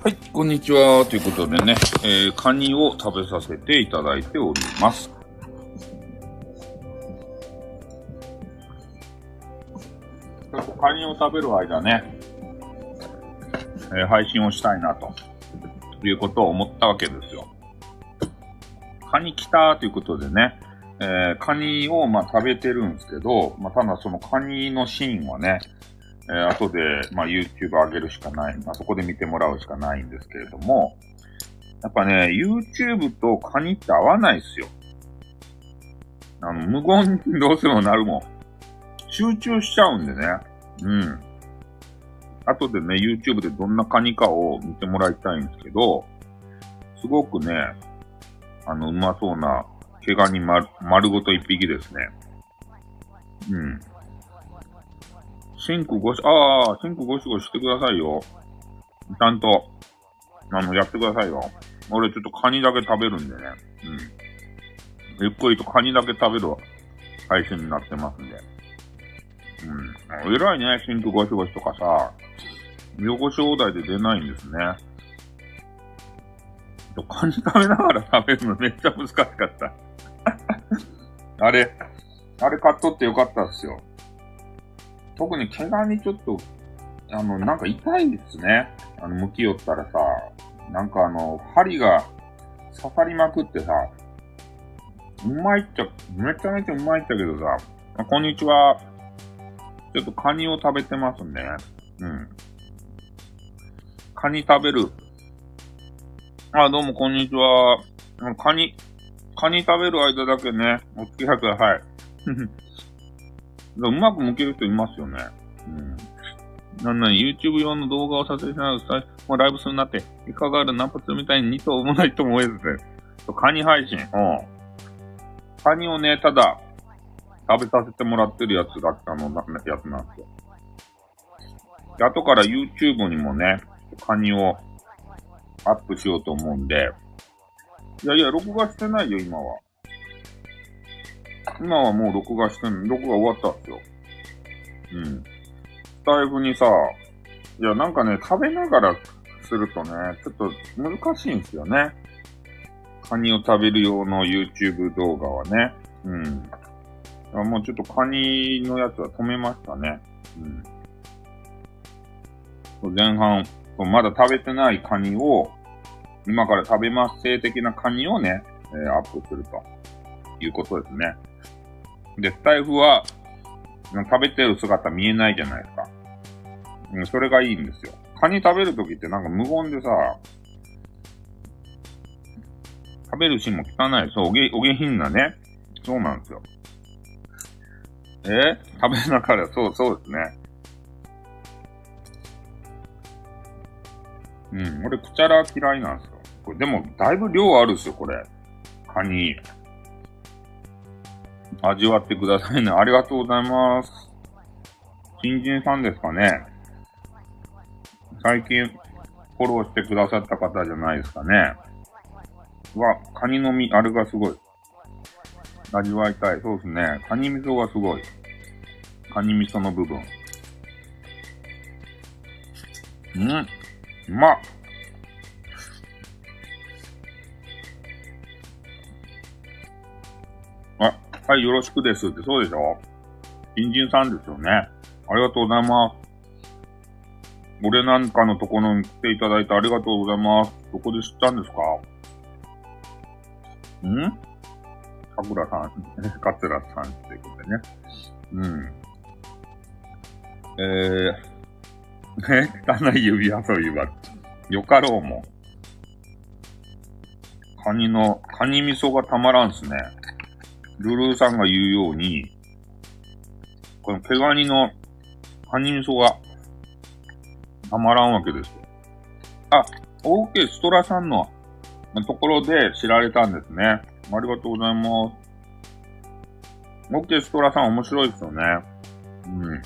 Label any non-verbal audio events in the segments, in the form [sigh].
はい、こんにちは。ということでね、えー、カニを食べさせていただいております。カニを食べる間ね、えー配信をしたいなと、いうことを思ったわけですよ。カニ来たということでね、えーカニをまあ食べてるんですけど、まあただそのカニのシーンはね、えー後で、まあ、YouTube 上げるしかない、まあ、そこで見てもらうしかないんですけれども、やっぱね、YouTube とカニって合わないっすよ。あの、無言にどうしてもなるもん。集中しちゃうんでね。うん。後でね、YouTube でどんなカニかを見てもらいたいんですけど、すごくね、あの、うまそうな、毛ガニ丸丸ごと一匹ですね。うん。シンクゴシ、ああ、シンクゴシゴシしてくださいよ。ちゃんと、あの、やってくださいよ。俺ちょっとカニだけ食べるんでね。うん。ゆっくりとカニだけ食べる配信になってますんで。うん。偉いね、シンクゴシゴシとかさ。汚し放題で出ないんですね。カニ食べながら食べるの [laughs] めっちゃ難しかった。[laughs] あれ、あれ買っとってよかったっすよ。特に毛ガニちょっと、あの、なんか痛いですね。あの、向き寄ったらさ、なんかあの、針が刺さりまくってさ、うまいっちゃ、めちゃめちゃうまいっちゃけどさ、あこんにちは。ちょっとカニを食べてますね。うん。カニ食べる。あ、どうもこんにちは。カニ、カニ食べる間だけね、お付き合いください。うまく向ける人いますよね。うん。なんなに YouTube 用の動画を撮影しながら、もうライブするなって、いかがあるナンパツみたいに2頭もないと思えずね。カニ配信。うん。カニをね、ただ、食べさせてもらってるやつが、あの、なやつなんですよ。で後から YouTube にもね、カニをアップしようと思うんで、いやいや、録画してないよ、今は。今はもう録画してん、録画終わったんですよ。うん。スタイフにさ、いや、なんかね、食べながらするとね、ちょっと難しいんですよね。カニを食べる用の YouTube 動画はね。うん。あもうちょっとカニのやつは止めましたね。うん。前半、まだ食べてないカニを、今から食べます性的なカニをね、えーアップするということですね。で、スタイフは、食べてる姿見えないじゃないですか。うん、それがいいんですよ。カニ食べるときってなんか無言でさ、食べるシーンも汚い。そう、おげ、お下品なね。そうなんですよ。え？食べながら、そう、そうですね。うん、俺、くちゃら嫌いなんですよ。これでも、だいぶ量あるっすよ、これ。カニ。味わってくださいね。ありがとうございます。新人さんですかね。最近、フォローしてくださった方じゃないですかね。うわ、カニの実、あれがすごい。味わいたい。そうですね。カニ味噌がすごい。カニ味噌の部分。うん。うまっ。はい、よろしくですって、そうでしょ新人さんですよね。ありがとうございます。俺なんかのところに来ていただいてありがとうございます。どこで知ったんですか？ん？かくらさん、[laughs] 桂さんっていうことでね。うん。えー、[laughs] 汚い指遊びは、よかろうも。カニの、カニ味噌がたまらんすね。ルルーさんが言うように、この毛ガニのカニ味噌がたまらんわけですよ。あ、OK ストラさんのところで知られたんですね。ありがとうございます。OK ストラさん面白いですよね。うん。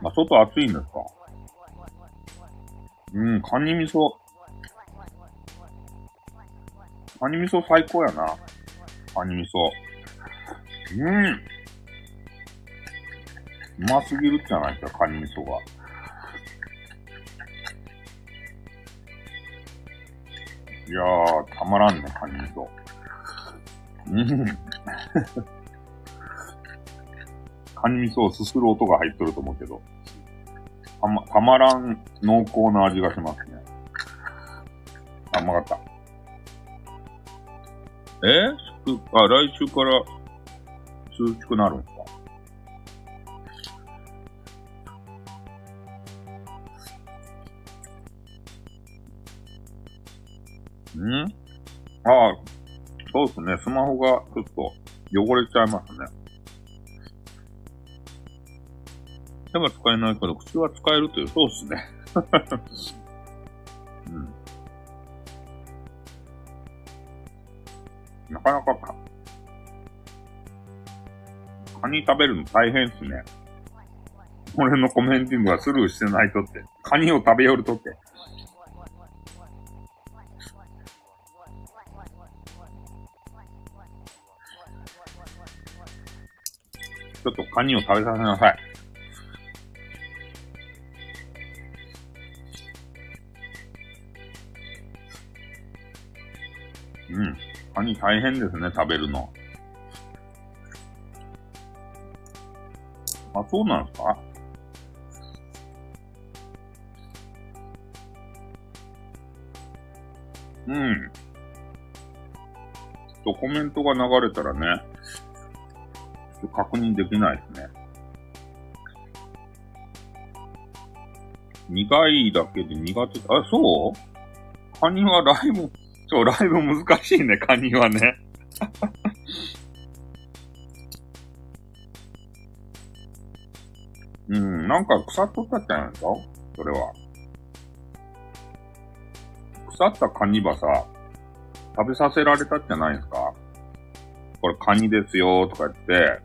まあ、外暑いんですか？うん、カニ味噌。カニ味噌最高やな。カニ味噌。うーん。うますぎるじゃないですか、カニ味噌が。いやー、たまらんね、カニ味噌。うん。[laughs] カニ味噌をすする音が入っとると思うけど。たま、たまらん濃厚な味がしますね。あ、うまかった。えあ、来週から涼しくなるんかんああ、そうですね。スマホがちょっと汚れちゃいますね。手は使えないけど、口は使えるという、そうですね。うん。なかなかか、カニ食べるの大変っすね。俺のコメンティングはスルーしてないとって。カニを食べよるとって。ちょっとカニを食べさせなさい。大変ですね、食べるの。あ、そうなんですか？うん。ちょっとコメントが流れたらね、確認できないですね。苦いだけで苦手、あ、そう？カニはライブ、そう、ライブ難しいね、カニはね。うん、なんか腐っとったっちゃないですかそれは。腐ったカニはさ、食べさせられたんじゃないですかこれカニですよとか言って、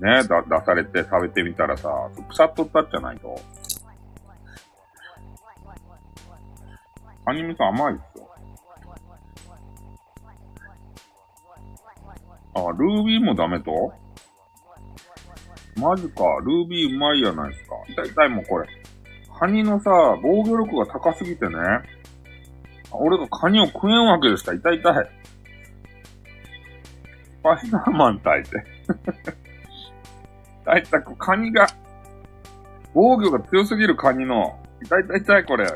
ね、だ、出されて食べてみたらさ、腐っとったっじゃないと。カニ味噌甘いっすあ、ルービーもダメと？マジか。ルービーうまいやないですか。痛い痛いもうこれ。カニのさ、防御力が高すぎてね。俺がカニを食えんわけですか痛い痛い。スパイダーマン炊いて。痛い痛い、[laughs] カニが、防御が強すぎるカニの。痛い痛い痛い、これ。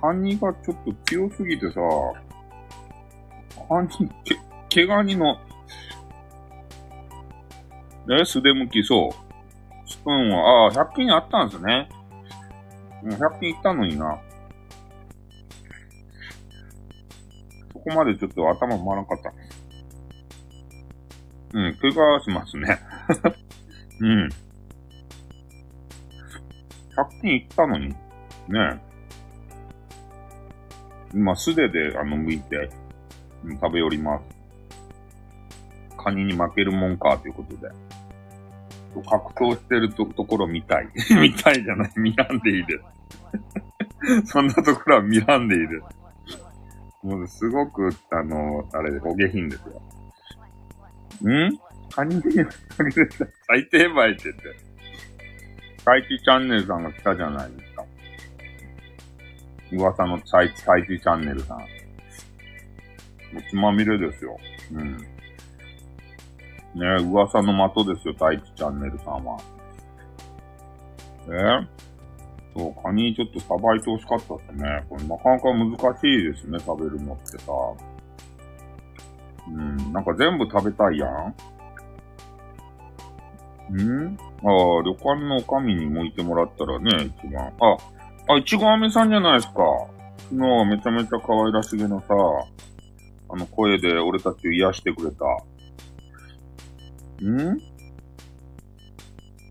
カニがちょっと強すぎてさ、カニ、け、毛ガニの、え、素手向き、そう。スプーンは、ああ、100均あったんですね。う、100均行ったのにな。そこまでちょっと頭回らなかった。うん、怪我しますね。うん。100均行ったのに。ね今、素手で、あの、剥いて、食べ寄ります。カニに負けるもんか、ということで。格闘してるとところ見たい。[laughs] 見たいじゃない。見らんでいいです。[laughs] そんなところは見らんでいいです。もうすごく、あの、あれで、お下品ですよ。ん？カニに最低倍って言って。最地チャンネルさんが来たじゃないですか。噂の最地、最地チャンネルさん。もうつまみれですよ。うん。ねえ噂の的ですよ、太一チャンネルさんは。えそう、カニちょっとさばいてほしかったっすね。これなかなか難しいですね、食べるのってさ。うん、なんか全部食べたいやん。ん？ああ、旅館の女将に向いてもらったらね、一番。あ、あ、いちごあめさんじゃないですか。昨日はめちゃめちゃ可愛らしげなさ、あの声で俺たちを癒してくれた。ん？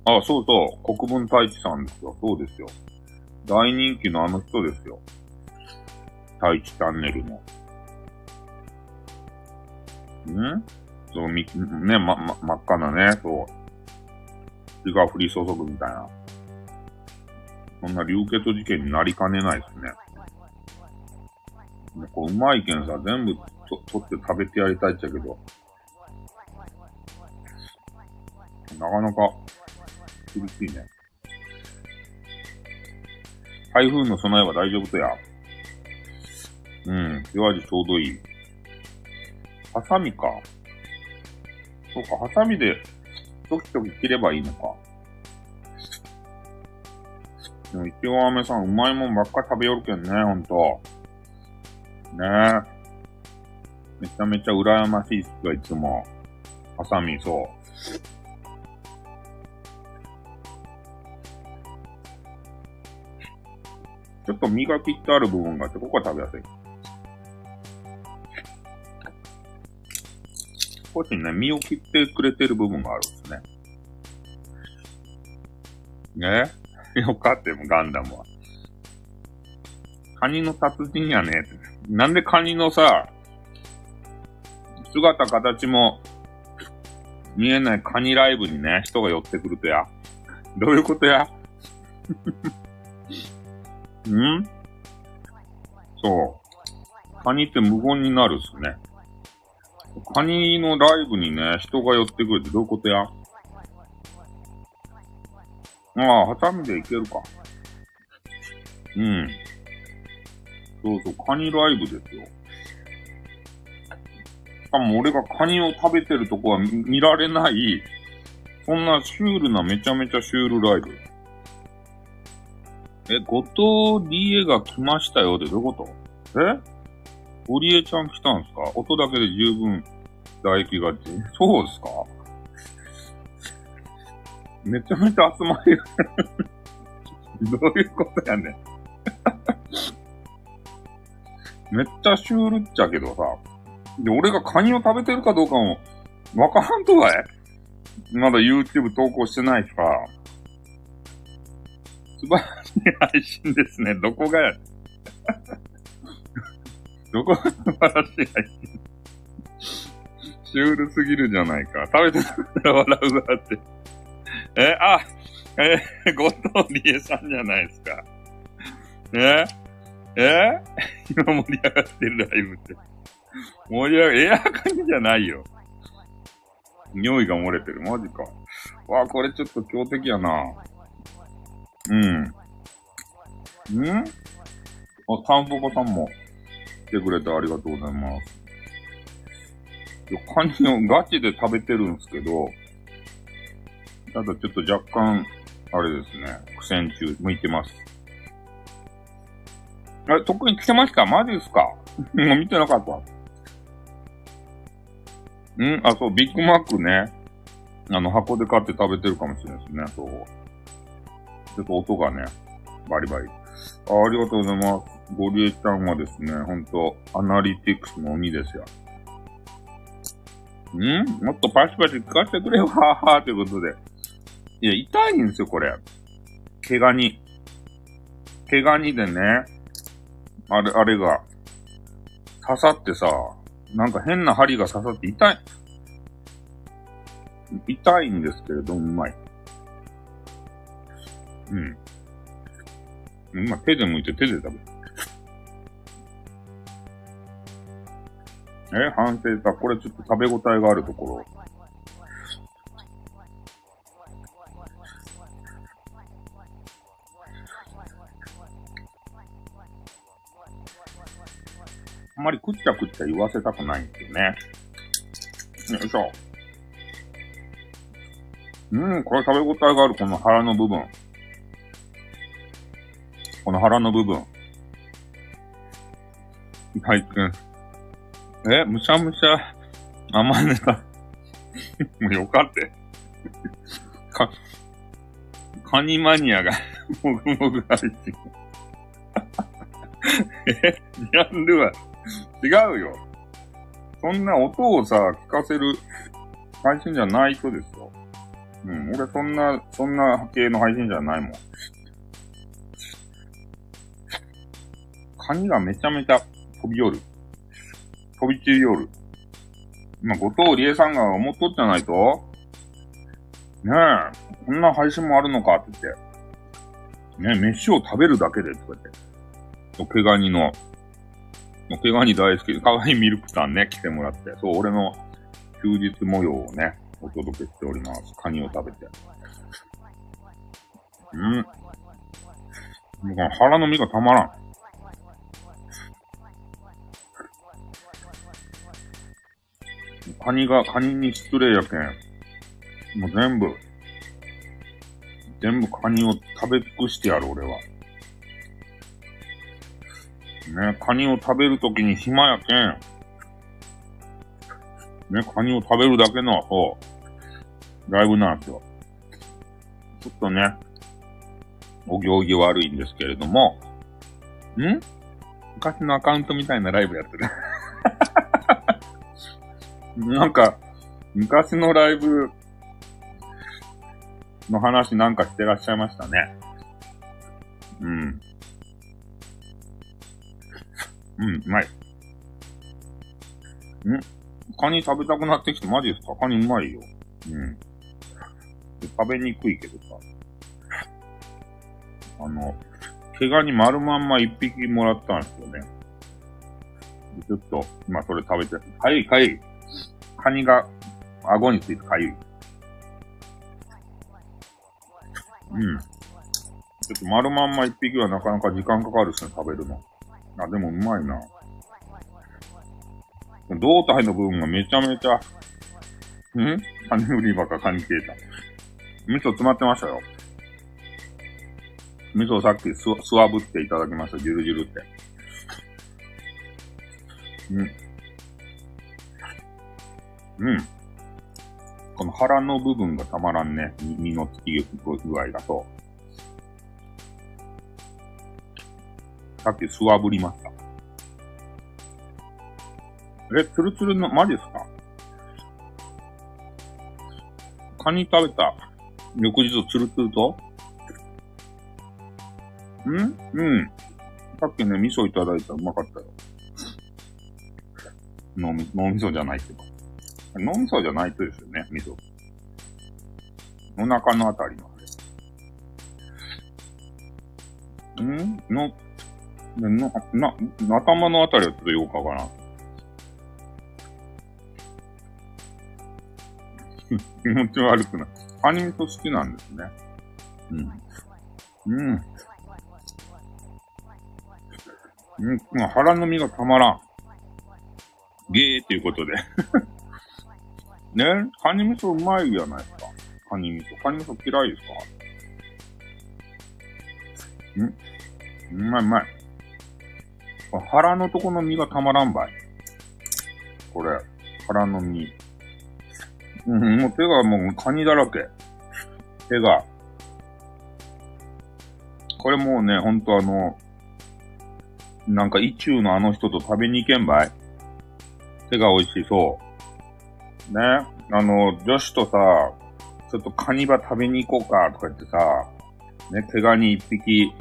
あ、そうそう。国分太一さんですよ。そうですよ。大人気のあの人ですよ。太一チャンネルの。ん？そう、み、ね、ま、ま、真っ赤なね、そう。血が降り注ぐみたいな。そんな流血事件になりかねないですね。もうこう、うまいけんさ、全部と、取って食べてやりたいっちゃけど。なかなか厳しいね。台風の備えは大丈夫とや。うん。弱味ちょうどいい。ハサミか。そうか、ハサミで、トキトキ切ればいいのか。でも、いちご飴さん、うまいもんばっか食べよるけんね、ほんと。ねえ。めちゃめちゃ羨ましいっすが、いつも。ハサミ、そう。ちょっと身が切ってある部分があって、ここは食べやすい。少しね、身を切ってくれてる部分があるんですね。ねえよかったよ、ガンダムは。カニの達人やね。ってなんでカニのさ、姿形も見えないカニライブにね、人が寄ってくるとや。どういうことや？[laughs] ん？そう。カニって無言になるっすね。カニのライブにね、人が寄ってくるってどういうことや？ああ、ハサミでいけるか。うん。そうそう、カニライブですよ。しかも俺がカニを食べてるとこは見られない、そんなシュールなめちゃめちゃシュールライブ。え、後藤理恵が来ましたよってどういうこと？え？ゴリエちゃん来たんすか？音だけで十分唾液がち。そうですか？めちゃめちゃ集まり [laughs] どういうことやねんめっちゃシュールっちゃけどさ。で、俺がカニを食べてるかどうかも、わからんとかいまだ YouTube 投稿してないしさ。素晴らしい配信ですね。どこがや [laughs] どこが素晴らしい配信シュールすぎるじゃないか。食べてたら笑うわって。え、あ、え、後藤理恵さんじゃないですか。え？え？[laughs] 今盛り上がってるライブって。盛り上が、エアカニじゃないよ。匂いが漏れてる。マジか。わあ、これちょっと強敵やな。うん。ん？あ、タンポポさんも来てくれてありがとうございます。カニをガチで食べてるんですけど、ただちょっと若干、あれですね、苦戦中、向いてます。え、特に来てました？マジですか？もう見てなかった。ん？あ、そう、ビッグマックね。あの、箱で買って食べてるかもしれないですね、そう。ちょっと音がね、バリバリ。あありがとうございます。ゴリエちゃんはですね、ほんと、アナリティクスの鬼ですよ。ん？もっとパシパシ聞かせてくれよ、はぁはぁということで。いや、痛いんですよ、これ。毛ガニ。毛ガニでね、あれ、あれが、刺さってさ、なんか変な針が刺さって痛い。痛いんですけれど、うまい。うん。今手で剥いて手で食べる。え、反省さ、これちょっと食べ応えがあるところ。あんまりくっちゃくっちゃ言わせたくないんですよね。よいしょ。うん、これ食べ応えがある、この腹の部分。この腹の部分。はい、うん。え、むしゃむしゃ甘ネタ。[laughs] もうよかって。か、カニマニアが [laughs] もぐもぐ配信。[laughs] え、ジャンルは違うよ。そんな音をさ、聞かせる配信じゃない人ですよ。うん、俺そんな、そんな系の配信じゃないもん。カニがめちゃめちゃ飛び寄る。飛び散りよる。まあ、後藤理恵さんが思っとっじゃないと？ねえ、こんな配信もあるのかって言って。ねえ飯を食べるだけで、とか言って。お毛ガニの、毛ガニ大好き、かわいいミルクさんね、来てもらって。そう、俺の休日模様をね、お届けしております。カニを食べて。うん。もうこの腹の身がたまらん。カニが、カニに失礼やけん。もう全部、全部カニを食べ尽くしてやる、俺は。ね、カニを食べるときに暇やけん。ね、カニを食べるだけの、そう、ライブなんですよ。ちょっとね、お行儀悪いんですけれども、ん？昔のアカウントみたいなライブやってる。[laughs] なんか、昔のライブの話なんかしてらっしゃいましたね。うん。うん、うまい。ん？カニ食べたくなってきて、マジですか？カニうまいよ。うん。食べにくいけどさ。あの、毛ガニ丸まんま一匹もらったんですよね。ちょっと、今それ食べて、かゆいかゆい。カニが顎についてかゆい。うん。ちょっと丸まんま一匹はなかなか時間かかるっすね、食べるの。あ、でもうまいな。胴体の部分がめちゃめちゃ、ん？カニ売り場かカニ消えた。味噌詰まってましたよ。味噌さっきす、すわぶっていただきました。ジュルジュルって。うん。うん。この腹の部分がたまらんね。身のつき具合だと。さっきすわぶりました。え、ツルツルの、マジっすか？カニ食べた翌日ツルツルと？ん？うん。さっきね、味噌いただいたらうまかったよ。脳み、脳みそじゃないけど。脳みそじゃないとですよね、味噌。お腹のあたりのあれ。ん？の、な、な、頭のあたりはちょっとよくわからん。[laughs] 気持ち悪くない。カニ味噌好きなんですね。うん。うん。うん、腹の身がたまらん。ゲーっていうことで [laughs] ね、カニ味噌うまいじゃないですか。カニ味噌。カニ味噌嫌いですか？んうまいうまい。腹のとこの身がたまらんばい。これ、腹の身。うん、もう手がもうカニだらけ。手が。これもうね、ほんとあの、なんか、意中のあの人と食べに行けんばい手が美味しそう。ね。あの、女子とさ、ちょっとカニバ食べに行こうかとか言ってさ、ね、手がに一匹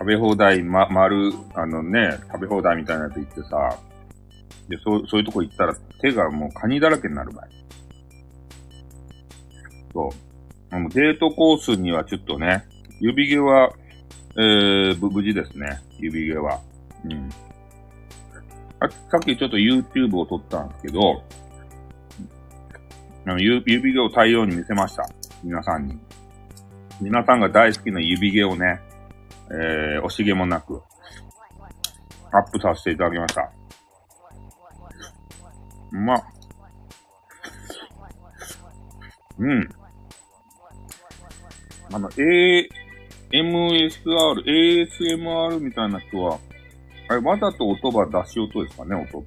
食べ放題、ま、丸、あのね、食べ放題みたいなやつ行ってさ、で、そう、そういうとこ行ったら手がもうカニだらけになる場合。そう。あの、デートコースにはちょっとね、指毛は、えー、無事ですね。指毛は。うん。あさっきちょっと YouTube を撮ったんですけど、あの指毛を対応に見せました。皆さんに。皆さんが大好きな指毛をね、えー、惜しげもなく、アップさせていただきました。うまっ。うん。あの、A、MSR、ASMR みたいな人は、あれ、わざと音場出し音ですかね、音。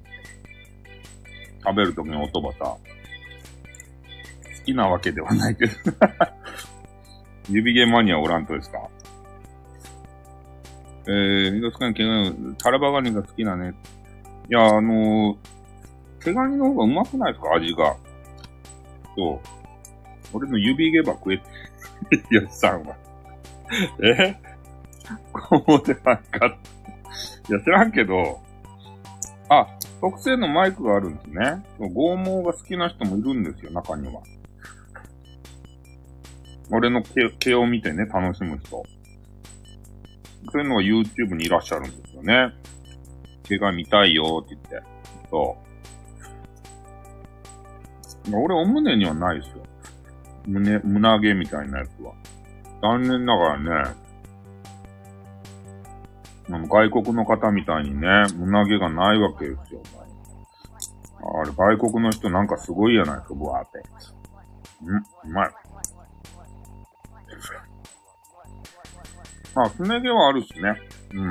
食べるときの音場さ。好きなわけではないけど [laughs] 指毛マニアおらんとですか？えー、ミドスカニ毛ガニ、タラバガニが好きなね。いや、あのー、毛ガニの方がうまくないですか？味が。そう。俺の指毛ば食え、[laughs] よしさんは。え？[laughs] こうでなんか、いや、知らんけど、あ、特製のマイクがあるんですね。剛毛が好きな人もいるんですよ、中には。俺の毛毛を見てね、楽しむ人。そういうのが YouTube にいらっしゃるんですよね。毛が見たいよって言って。そう。俺、お胸にはないですよ。胸、胸毛みたいなやつは。残念ながらね、外国の方みたいにね、胸毛がないわけですよ。あれ、外国の人なんかすごいやないですか、ブワーって。んうまい。まあ、すね毛はあるしね。うん。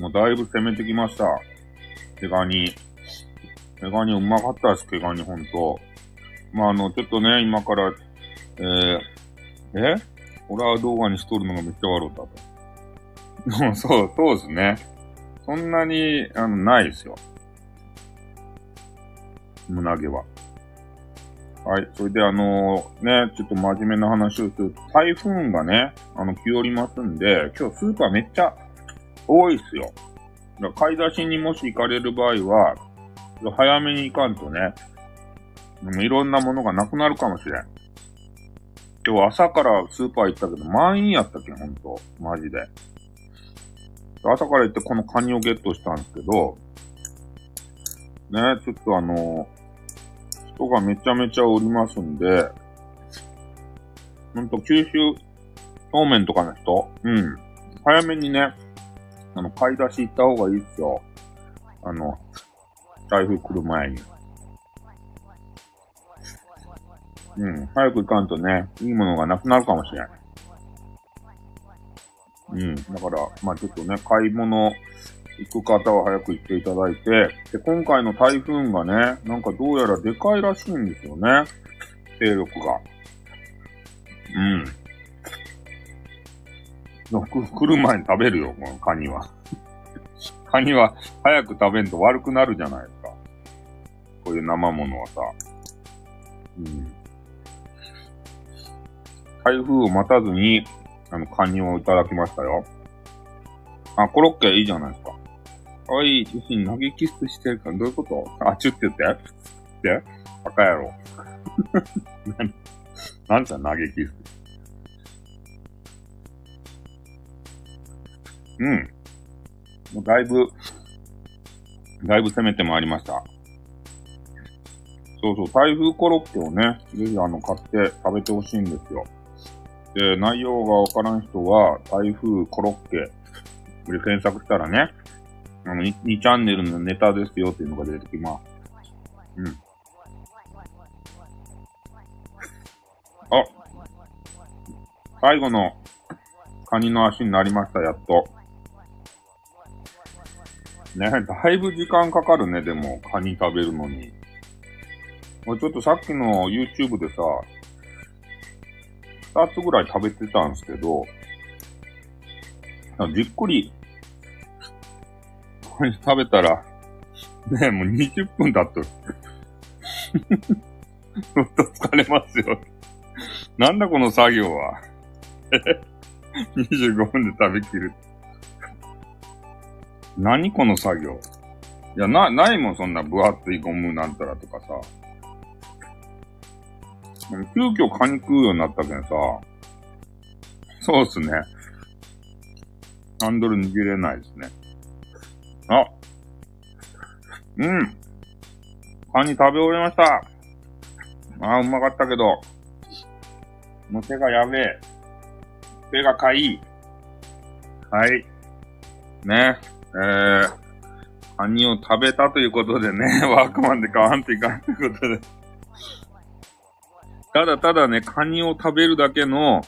もうだいぶ攻めてきました。毛ガニ。毛ガニうまかったです、毛ガニほんと。まあ、あの、ちょっとね、今から、えー、え？ホラー動画にしとるのがめっちゃ悪かったと。[laughs] そう、そうですね。そんなに、あの、ないですよ。胸毛は。はい。それであのー、ね、ちょっと真面目な話をすると、台風がね、あの、来よりますんで、今日スーパーめっちゃ多いっすよ。だから買い出しにもし行かれる場合は、早めに行かんとね、いろんなものがなくなるかもしれん。今日朝からスーパー行ったけど、満員やったっけ、ほんと。マジで。朝から行ってこのカニをゲットしたんですけど、ね、ちょっとあの人がめちゃめちゃおりますんで、ほんと九州方面とかの人、うん。早めにね、あの、買い出し行った方がいいっすよ。あの、台風来る前に。うん。早く行かんとね、いいものがなくなるかもしれない。うん。だから、まあちょっとね、買い物行く方は早く行っていただいて、で、今回の台風がね、なんかどうやらでかいらしいんですよね。勢力が。うん。の来る前に食べるよ、このカニは。[laughs] カニは早く食べんと悪くなるじゃないですか。こういう生ものはさ。うん。台風を待たずに、あの、カニをいただきましたよ。あ、コロッケいいじゃないですか。かわいい写真投げキスしてるから、どういうこと？あ、ちゅって言って。ってバカ野郎。なんちゃ投げキス。うん。もうだいぶ、だいぶ攻めてまいりました。そうそう、台風コロッケをね、ぜひあの、買って食べてほしいんですよ。で、内容がわからん人は、台風コロッケ、これ検索したらね、あの2、2チャンネルのネタですよっていうのが出てきます。うん。あ最後のカニの足になりました、やっと。ね、だいぶ時間かかるね、でも、カニ食べるのに。ちょっとさっきの YouTube でさ、二つぐらい食べてたんですけど、じっくり、これ食べたら、ねもう20分経っとる。[laughs] ほんと疲れますよ。なんだこの作業は。[laughs] 25分で食べきる。何この作業？いや、な、ないもん、そんな分厚いゴムなんたらとかさ。急遽カニ食うようになったけんさ。そうっすね。ハンドル握れないですね。あ。うん。カニ食べ終えました。ああ、うまかったけど。もう手がやべえ。手がかいい。はい。ね。えー、カニを食べたということでね、[laughs] ワークマンで買わんといかんということで。ただただね、カニを食べるだけの、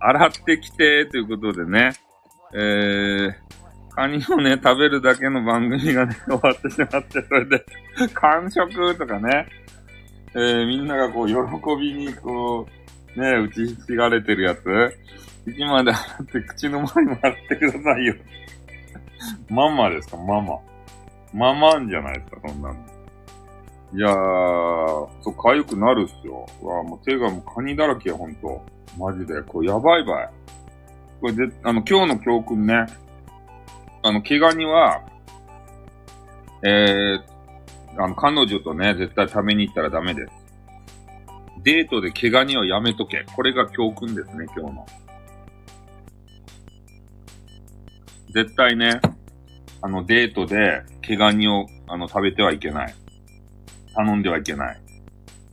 洗ってきて、ということでね、えー、カニをね、食べるだけの番組がね、[laughs] 終わってしまって、それで、完食とかね、えー、みんながこう、喜びに、こう、ね、打ちひしがれてるやつ、口まで洗って、口の前にも洗ってくださいよ。ママですか、ママ。ママんじゃないですか、そんなの。いやー、そう、痒くなるっすよ。わもう手がもうカニだらけや、ほんと。マジで。これやばいばい。これで、あの、今日の教訓ね。あの、毛ガニは、えー、あの、彼女とね、絶対食べに行ったらダメです。デートで毛ガニはやめとけ。これが教訓ですね、今日の。絶対ね、あの、デートで毛ガニを、あの、食べてはいけない。頼んではいけない。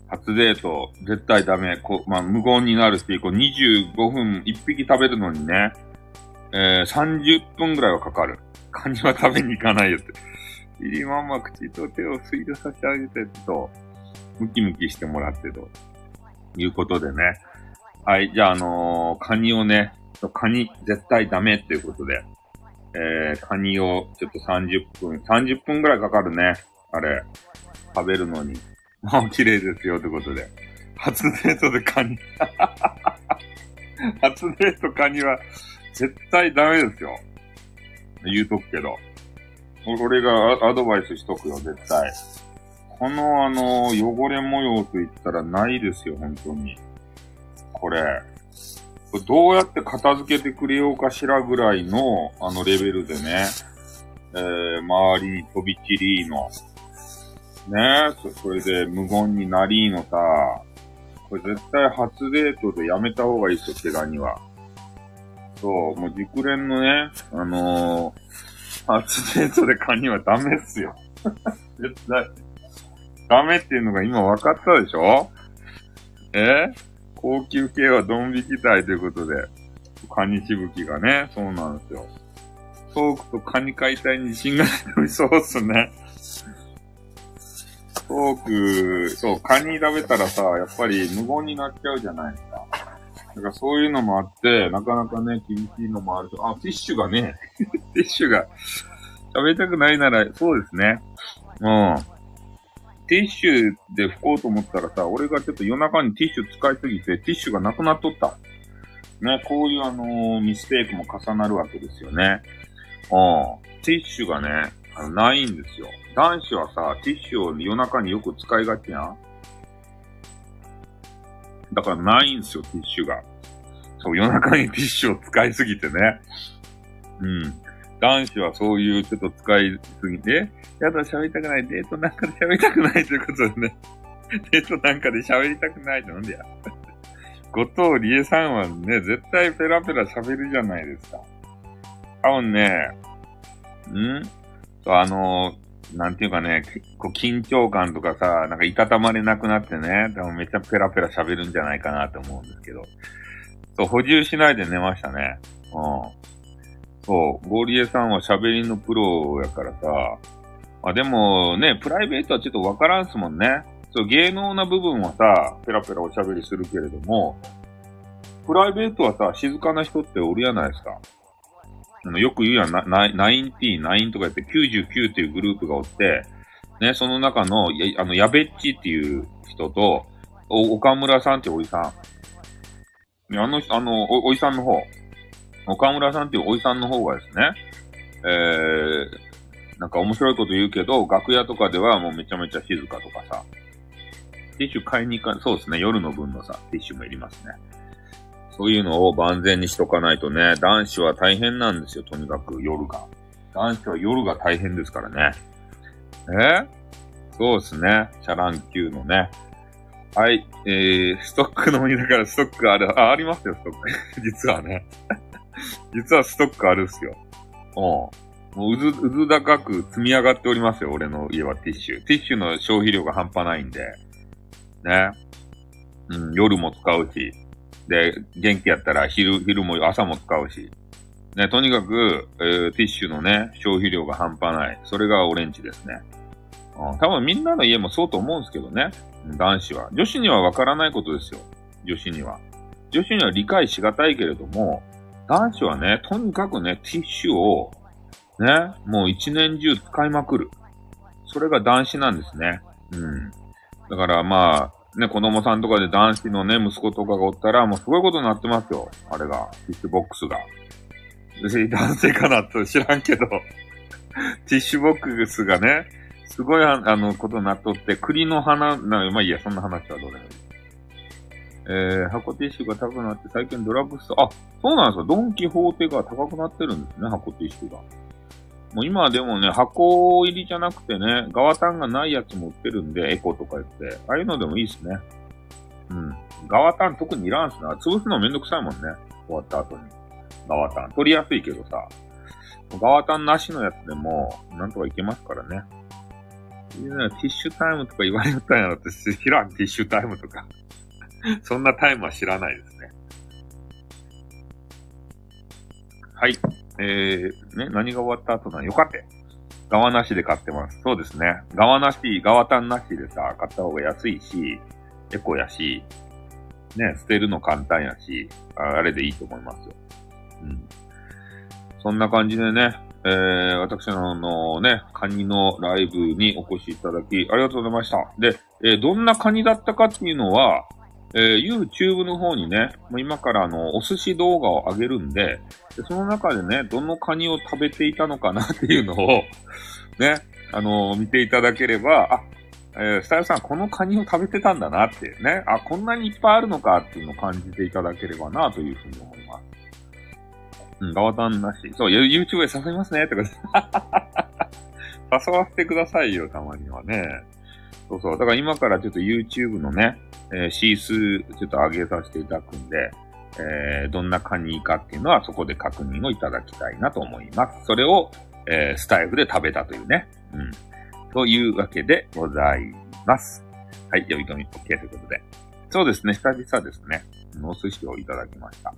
初デート、絶対ダメ。こまあ、無言になるし、こう25分、1匹食べるのにね、えー、30分ぐらいはかかる。カニは食べに行かないよって。いりまま口と手を吸い出させてあげてと、ムキムキしてもらってと、いうことでね。はい、じゃあ、あのー、カニをね、カニ絶対ダメっていうことで、えー、カニをちょっと30分、30分ぐらいかかるね。あれ、食べるのに。[laughs] まあ、綺麗ですよってことで。初デートでカニ。[laughs] 初デートカニは絶対ダメですよ。言うとくけど。俺がアドバイスしとくよ、絶対。このあの、汚れ模様と言ったらないですよ、本当に。これ。これどうやって片付けてくれようかしらぐらいの、あのレベルでね。えー、周りに飛び散りの。ねそ、それで無言になりのさ。これ絶対初デートでやめた方がいいですよ、怪我には。そう、もう熟練のね、あのー、初デートでカニはダメっすよ。[laughs] 絶対。ダメっていうのが今分かったでしょ？え？高級系はドン引きたいということで、カニしぶきがね、そうなんですよ。トークとカニ解体に自信がないそうっすね。トーク、そう、カニ食べたらさ、やっぱり無言になっちゃうじゃないですか。だからそういうのもあって、なかなかね、厳しいのもあると、あ、ティッシュがね、[laughs] ティッシュが、食べたくないなら、そうですね。うん。ティッシュで拭こうと思ったらさ、俺がちょっと夜中にティッシュ使いすぎて、ティッシュがなくなっとった。ね、こういうあのー、ミステイクも重なるわけですよね。うん。ティッシュがね、あのないんですよ。男子はさ、ティッシュを夜中によく使いがちやんだからないんですよ、ティッシュが。そう、夜中にティッシュを使いすぎてね。うん。男子はそういうちょっと使いすぎて、やだ、喋りたくない。デートなんかで喋りたくないということでね。[laughs] デートなんかで喋りたくないってなんでや。後藤理恵さんはね、絶対ペラペラ喋るじゃないですか。多分ね、ん？あの、なんていうかね、結構緊張感とかさ、なんかいたたまれなくなってね、多分めっちゃペラペラ喋るんじゃないかなと思うんですけど。そう、補充しないで寝ましたね。うん。そう、ゴリエさんは喋りのプロやからさ、あ、でもね、プライベートはちょっとわからんすもんね。そう、芸能な部分はさ、ペラペラおしゃべりするけれども、プライベートはさ、静かな人っておるやないですか。あの、よく言うやん、な、な、99とか言って99っていうグループがおって、ね、その中の、や、あの、やべっちっていう人と、お、岡村さんっておじさん。ね、あの、あの、お、おじさんの方。岡村さんっていうおじさんの方がですね、えー、なんか面白いこと言うけど、楽屋とかではもうめちゃめちゃ静かとかさ。ティッシュ買いに行か、そうですね、夜の分のさ、ティッシュもいりますね。そういうのを万全にしとかないとね、男子は大変なんですよ、とにかく夜が。男子は夜が大変ですからね。え？そうですね。チャラン級のね。はい。えー、ストックのみだからストックある。あ、ありますよ、ストック。[laughs] 実はね。実はストックあるっすよ。うん。もううず、うず高く積み上がっておりますよ、俺の家はティッシュ。ティッシュの消費量が半端ないんで。ね。うん、夜も使うし。で、元気やったら昼、昼も朝も使うし。ね、とにかく、えー、ティッシュのね、消費量が半端ない。それがオレンジですね。うん、多分みんなの家もそうと思うんですけどね。男子は。女子にはわからないことですよ。女子には。女子には理解しがたいけれども、男子はね、とにかくね、ティッシュを、ね、もう一年中使いまくる。それが男子なんですね。うん。だからまあ、ね、子供さんとかで男子のね、息子とかがおったら、もうすごいことになってますよ。あれが。ティッシュボックスが。で、男性かなと知らんけど、[laughs] ティッシュボックスがね、すごいあの、ことになっとって、栗の花、なまあいいや、そんな話はどうでもいい。えー、箱ティッシュが高くなって、最近ドラッグストア、あ、そうなんですよ。ドンキホーテが高くなってるんですね、箱ティッシュが。もう今でもね、箱入りじゃなくてね、側タンがないやつも売ってるんで、エコとか言って。ああいうのでもいいっすね。うん。側タン特にいらんすな。潰すのめんどくさいもんね。終わった後に。側タン。取りやすいけどさ。側タンなしのやつでも、なんとかいけますからね。ティッシュタイムとか言われたんやろって知らん、ティッシュタイムとか。[laughs] そんなタイムは知らないですね。はい。えー、ね、何が終わった後なの？よかった。側なしで買ってます。そうですね。側なし、側単なしでさ、買った方が安いし、エコやし、ね、捨てるの簡単やし、あれでいいと思いますよ。うん。そんな感じでね、えー、私ののね、カニのライブにお越しいただき、ありがとうございました。で、えー、どんなカニだったかっていうのは、えー、YouTube の方にね、もう今からあの、お寿司動画を上げるんでで、その中でね、どのカニを食べていたのかな [laughs] っていうのをね、あのー、見ていただければ、あ、えー、スタイルさん、このカニを食べてたんだなってね、あ、こんなにいっぱいあるのかっていうのを感じていただければなというふうに思います。うん、ガワタンなし。そう、YouTube へ誘いますね、とか。[laughs] 誘わせてくださいよ、たまにはね。そうそう。だから今からちょっと YouTube のね、えー、シ数ちょっと上げさせていただくんで、えー、どんなカニかっていうのはそこで確認をいただきたいなと思います。それを、えー、スタイフで食べたというね。うん。というわけでございます。はい、呼び込み OK ということで。そうですね、久々ですね。お寿司をいただきました。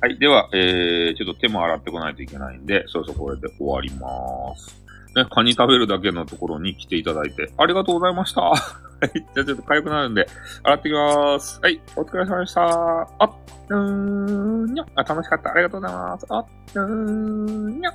はい、では、えー、ちょっと手も洗ってこないといけないんで、そろそろこれで終わります。ね、カニ食べるだけのところに来ていただいて、ありがとうございました。[laughs] はい、じゃあちょっと痒くなるんで、洗ってきます。はい、お疲れ様でした。あっ、うーん、にゃ。あ、楽しかった。ありがとうございます。あっ、うーん、にゃ。